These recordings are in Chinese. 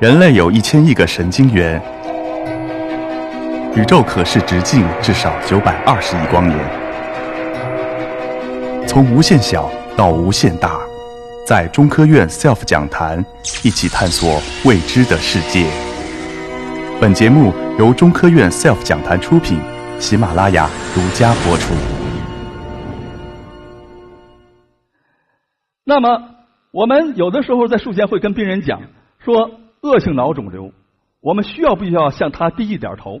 人类有一千亿个神经元，宇宙可视直径至少九百二十亿光年。从无限小到无限大，在中科院 SELF 讲坛一起探索未知的世界。本节目由中科院 SELF 讲坛出品，喜马拉雅独家播出。那么，我们有的时候在术前会跟病人讲说。恶性脑肿瘤，我们需要不需要向他低一点头？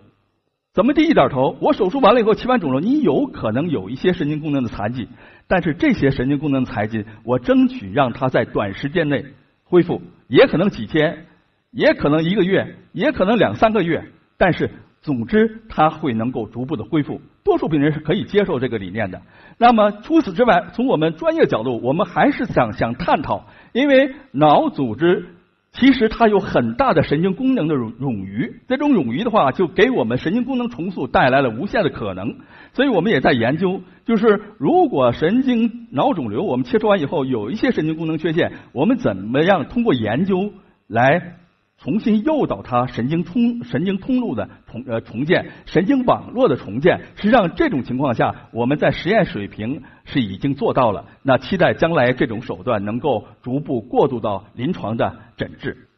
怎么低一点头？我手术完了以后切完肿瘤，你有可能有一些神经功能的残疾，但是这些神经功能残疾，我争取让他在短时间内恢复，也可能几天，也可能一个月，也可能两三个月，但是总之他会能够逐步的恢复。多数病人是可以接受这个理念的。那么除此之外，从我们专业角度，我们还是想想探讨，因为脑组织。其实它有很大的神经功能的冗冗余，这种冗余的话，就给我们神经功能重塑带来了无限的可能。所以我们也在研究，就是如果神经脑肿瘤我们切除完以后有一些神经功能缺陷，我们怎么样通过研究来。重新诱导它神经通神经通路的重呃重建，神经网络的重建。实际上这种情况下，我们在实验水平是已经做到了。那期待将来这种手段能够逐步过渡到临床的诊治。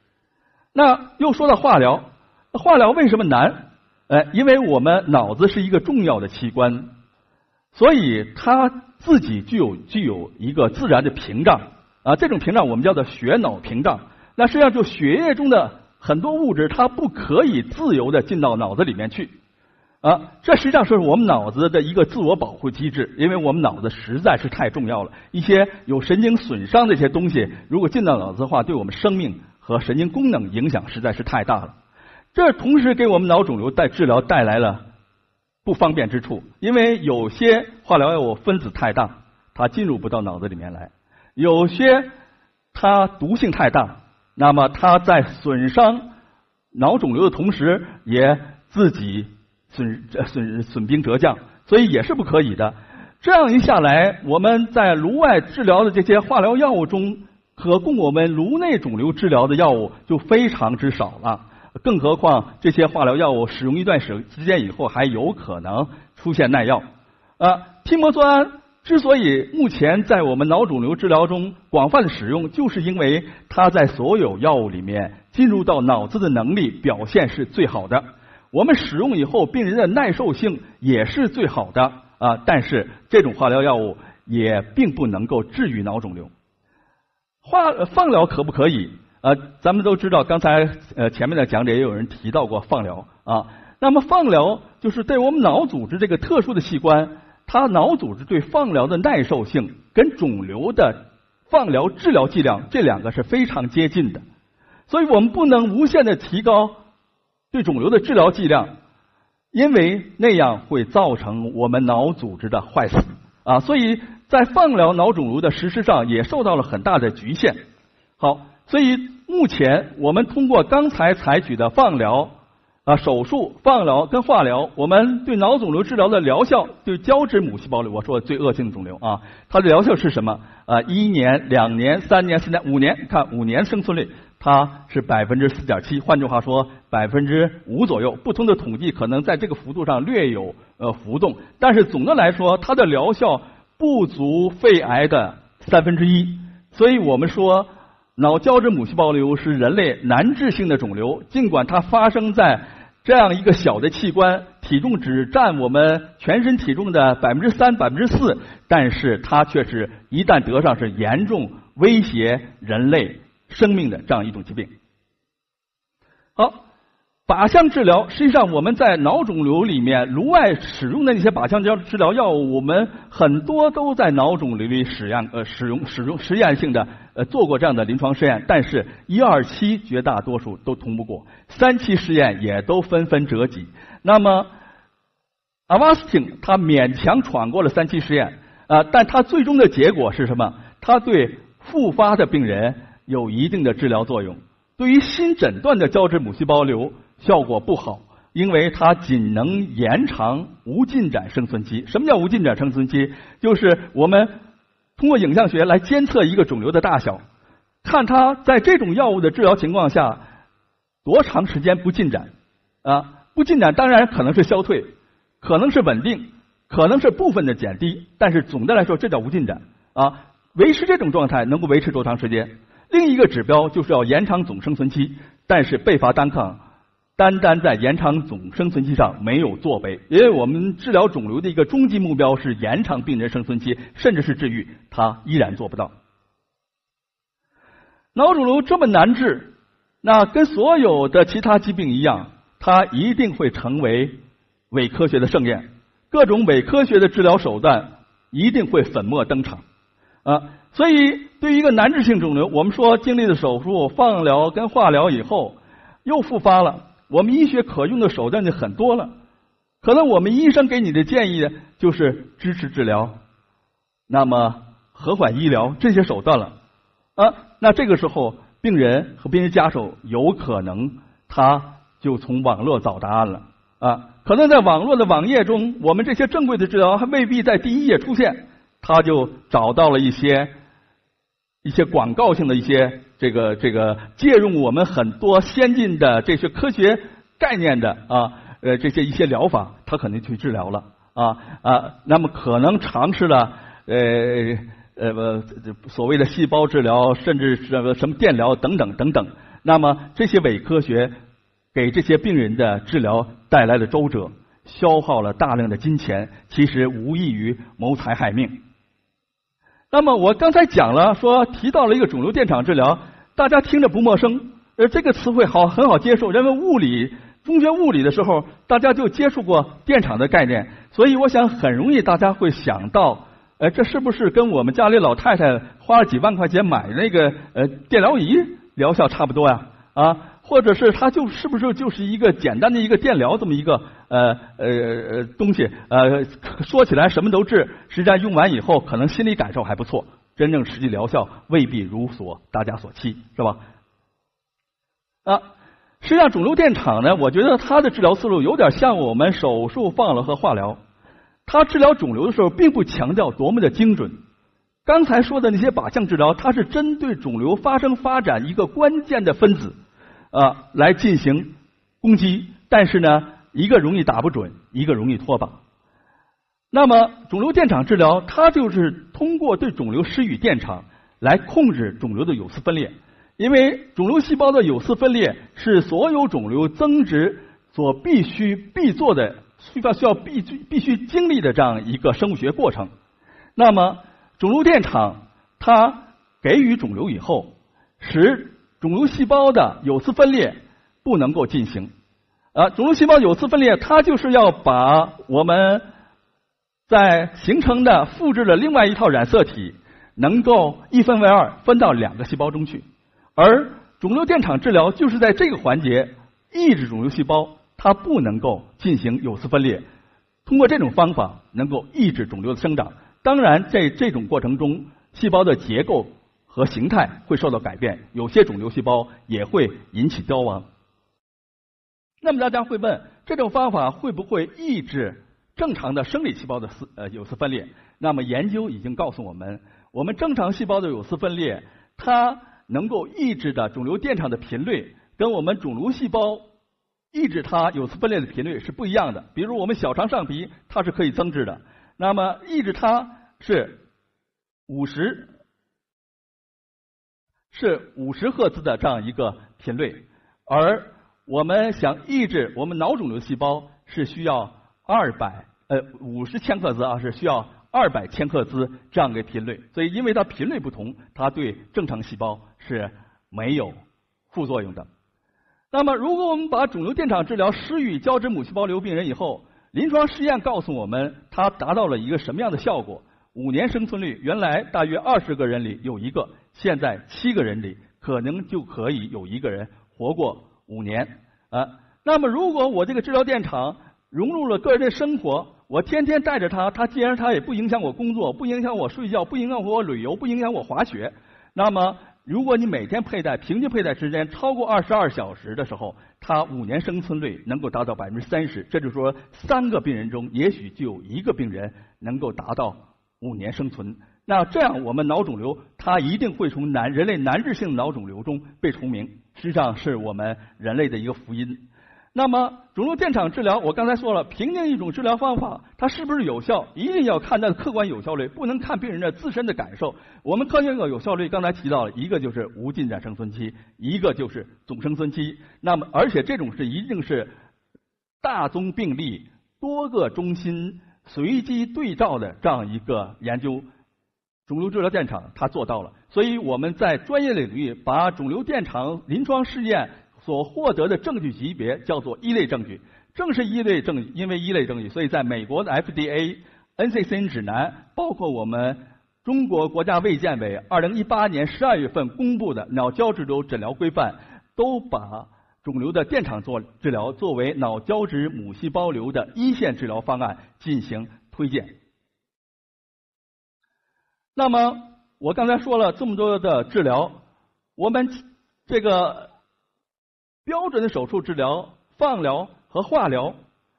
那又说到化疗，化疗为什么难？呃，因为我们脑子是一个重要的器官，所以它自己具有具有一个自然的屏障啊，这种屏障我们叫做血脑屏障。那实际上，就血液中的很多物质，它不可以自由的进到脑子里面去啊。这实际上是我们脑子的一个自我保护机制，因为我们脑子实在是太重要了。一些有神经损伤的一些东西，如果进到脑子的话，对我们生命和神经功能影响实在是太大了。这同时给我们脑肿瘤带治疗带来了不方便之处，因为有些化疗药物分子太大，它进入不到脑子里面来；有些它毒性太大。那么，它在损伤脑肿瘤的同时，也自己损损损兵折将，所以也是不可以的。这样一下来，我们在颅外治疗的这些化疗药物中，可供我们颅内肿瘤治疗的药物就非常之少了。更何况，这些化疗药物使用一段时时间以后，还有可能出现耐药啊，替莫唑胺。之所以目前在我们脑肿瘤治疗中广泛使用，就是因为它在所有药物里面进入到脑子的能力表现是最好的。我们使用以后，病人的耐受性也是最好的啊。但是这种化疗药物也并不能够治愈脑肿瘤。化放疗可不可以？呃，咱们都知道，刚才呃前面的讲解也有人提到过放疗啊。那么放疗就是对我们脑组织这个特殊的器官。它脑组织对放疗的耐受性跟肿瘤的放疗治疗剂量这两个是非常接近的，所以我们不能无限的提高对肿瘤的治疗剂量，因为那样会造成我们脑组织的坏死啊，所以在放疗脑肿瘤的实施上也受到了很大的局限。好，所以目前我们通过刚才采取的放疗。啊，手术、放疗跟化疗，我们对脑肿瘤治疗的疗效，对胶质母细胞瘤，我说最恶性的肿瘤啊，它的疗效是什么？啊，一年、两年、三年、四年、五年，看五年生存率，它是百分之四点七，换句话说，百分之五左右。不同的统计可能在这个幅度上略有呃浮动，但是总的来说，它的疗效不足肺癌的三分之一。所以我们说。脑胶质母细胞瘤是人类难治性的肿瘤，尽管它发生在这样一个小的器官，体重只占我们全身体重的百分之三、百分之四，但是它却是一旦得上是严重威胁人类生命的这样一种疾病。好。靶向治疗，实际上我们在脑肿瘤里面颅外使用的那些靶向治治疗药物，我们很多都在脑肿瘤里使验呃使用使用实验性的呃做过这样的临床试验，但是一二期绝大多数都通不过，三期试验也都纷纷折戟。那么阿瓦斯汀他勉强闯过了三期试验啊，但他最终的结果是什么？他对复发的病人有一定的治疗作用，对于新诊断的胶质母细胞瘤。效果不好，因为它仅能延长无进展生存期。什么叫无进展生存期？就是我们通过影像学来监测一个肿瘤的大小，看它在这种药物的治疗情况下，多长时间不进展啊？不进展当然可能是消退，可能是稳定，可能是部分的减低，但是总的来说这叫无进展啊。维持这种状态能够维持多长时间？另一个指标就是要延长总生存期，但是贝伐单抗单单在延长总生存期上没有作为，因为我们治疗肿瘤的一个终极目标是延长病人生存期，甚至是治愈，它依然做不到。脑肿瘤这么难治，那跟所有的其他疾病一样，它一定会成为伪科学的盛宴，各种伪科学的治疗手段一定会粉墨登场啊！所以，对于一个难治性肿瘤，我们说经历了手术、放疗跟化疗以后又复发了，我们医学可用的手段就很多了。可能我们医生给你的建议就是支持治疗，那么和缓医疗这些手段了啊。那这个时候，病人和病人家属有可能他就从网络找答案了啊，可能在网络的网页中，我们这些正规的治疗还未必在第一页出现，他就找到了一些一些广告性的一些这个这个借用我们很多先进的这些科学概念的啊呃这些一些疗法，他可能去治疗了啊啊，那么可能尝试了呃。呃不，所谓的细胞治疗，甚至什么什么电疗等等等等，那么这些伪科学给这些病人的治疗带来了周折，消耗了大量的金钱，其实无异于谋财害命。那么我刚才讲了，说提到了一个肿瘤电场治疗，大家听着不陌生，呃，这个词汇好很好接受。因为物理中学物理的时候，大家就接触过电场的概念，所以我想很容易大家会想到。呃，这是不是跟我们家里老太太花了几万块钱买那个呃电疗仪疗效差不多呀？啊或者是它就是不是就是一个简单的一个电疗这么一个呃呃东西？呃，说起来什么都治，实际上用完以后可能心理感受还不错，真正实际疗效未必如所大家所期，是吧？啊，实际上肿瘤电场呢，我觉得它的治疗思路有点像我们手术、放疗和化疗。他治疗肿瘤的时候，并不强调多么的精准。刚才说的那些靶向治疗，它是针对肿瘤发生发展一个关键的分子呃来进行攻击。但是呢，一个容易打不准，一个容易脱靶。那么，肿瘤电场治疗，它就是通过对肿瘤施予电场来控制肿瘤的有丝分裂。因为肿瘤细胞的有丝分裂是所有肿瘤增殖所必须必做的。需要需要必须必须经历的这样一个生物学过程。那么，肿瘤电场它给予肿瘤以后，使肿瘤细胞的有丝分裂不能够进行。啊，肿瘤细胞有丝分裂，它就是要把我们在形成的复制的另外一套染色体能够一分为二，分到两个细胞中去。而肿瘤电场治疗就是在这个环节抑制肿瘤细胞。它不能够进行有丝分裂，通过这种方法能够抑制肿瘤的生长。当然，在这种过程中，细胞的结构和形态会受到改变，有些肿瘤细胞也会引起凋亡。那么大家会问，这种方法会不会抑制正常的生理细胞的丝呃有丝分裂？那么研究已经告诉我们，我们正常细胞的有丝分裂，它能够抑制的肿瘤电场的频率，跟我们肿瘤细胞。抑制它有丝分裂的频率是不一样的。比如我们小肠上皮，它是可以增殖的，那么抑制它是五十是五十赫兹的这样一个频率，而我们想抑制我们脑肿瘤细胞是需要二百呃五十千赫兹啊，是需要二百千赫兹这样一个频率。所以因为它频率不同，它对正常细胞是没有副作用的。那么，如果我们把肿瘤电场治疗施予胶质母细胞瘤病人以后，临床试验告诉我们，它达到了一个什么样的效果？五年生存率，原来大约二十个人里有一个，现在七个人里可能就可以有一个人活过五年啊。那么，如果我这个治疗电厂融入了个人的生活，我天天带着它，它既然它也不影响我工作，不影响我睡觉，不影响我旅游，不影响我滑雪，那么。如果你每天佩戴，平均佩戴时间超过二十二小时的时候，它五年生存率能够达到百分之三十。这就说，三个病人中，也许就有一个病人能够达到五年生存。那这样我们脑肿瘤它一定会从难人类难治性脑肿瘤中被除名，实际上是我们人类的一个福音。那么肿瘤电场治疗，我刚才说了，评定一种治疗方法它是不是有效，一定要看它的客观有效率，不能看病人的自身的感受。我们科学的有效率刚才提到了一个就是无进展生存期，一个就是总生存期。那么而且这种是一定是大宗病例、多个中心随机对照的这样一个研究。肿瘤治疗电场它做到了，所以我们在专业领域把肿瘤电场临床试验。所获得的证据级别叫做一类证据，正是一类证据，因为一类证据，所以在美国的 FDA、NCCN 指南，包括我们中国国家卫健委二零一八年十二月份公布的脑胶质瘤诊疗规范，都把肿瘤的电场做治疗作为脑胶质母细胞瘤的一线治疗方案进行推荐。那么我刚才说了这么多的治疗，我们这个。标准的手术治疗、放疗和化疗，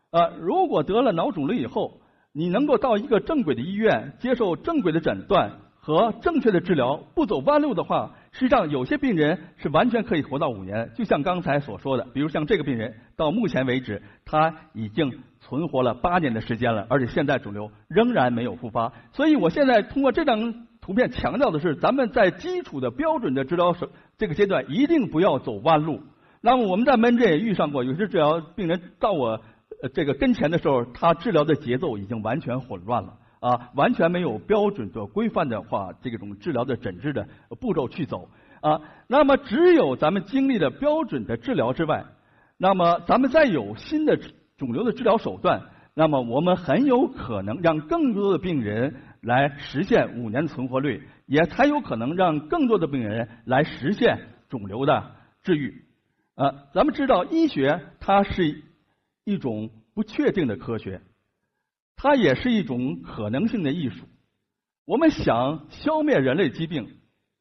啊，如果得了脑肿瘤以后，你能够到一个正规的医院接受正规的诊断和正确的治疗，不走弯路的话，实际上有些病人是完全可以活到五年。就像刚才所说的，比如像这个病人，到目前为止他已经存活了八年的时间了，而且现在肿瘤仍然没有复发。所以我现在通过这张图片强调的是，咱们在基础的标准的治疗手这个阶段，一定不要走弯路。那么我们在门诊也遇上过，有些治疗病人到我呃这个跟前的时候，他治疗的节奏已经完全混乱了啊，完全没有标准的规范的话，这种治疗的诊治的步骤去走啊。那么只有咱们经历了标准的治疗之外，那么咱们再有新的肿瘤的治疗手段，那么我们很有可能让更多的病人来实现五年的存活率，也才有可能让更多的病人来实现肿瘤的治愈。啊，咱们知道医学它是一种不确定的科学，它也是一种可能性的艺术。我们想消灭人类疾病，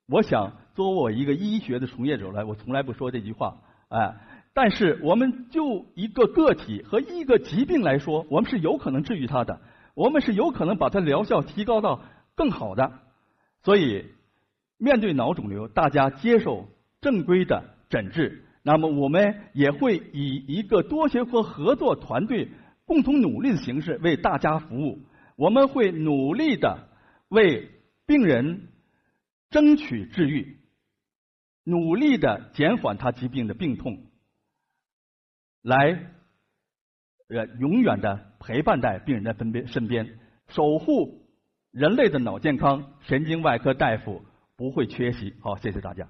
我想作为我一个医学的从业者来，我从来不说这句话。哎，但是我们就一个个体和一个疾病来说，我们是有可能治愈它的，我们是有可能把它疗效提高到更好的。所以，面对脑肿瘤，大家接受正规的诊治。那么我们也会以一个多学科合作团队共同努力的形式为大家服务。我们会努力的为病人争取治愈，努力的减缓他疾病的病痛，来呃永远的陪伴在病人的身边身边，守护人类的脑健康。神经外科大夫不会缺席。好，谢谢大家。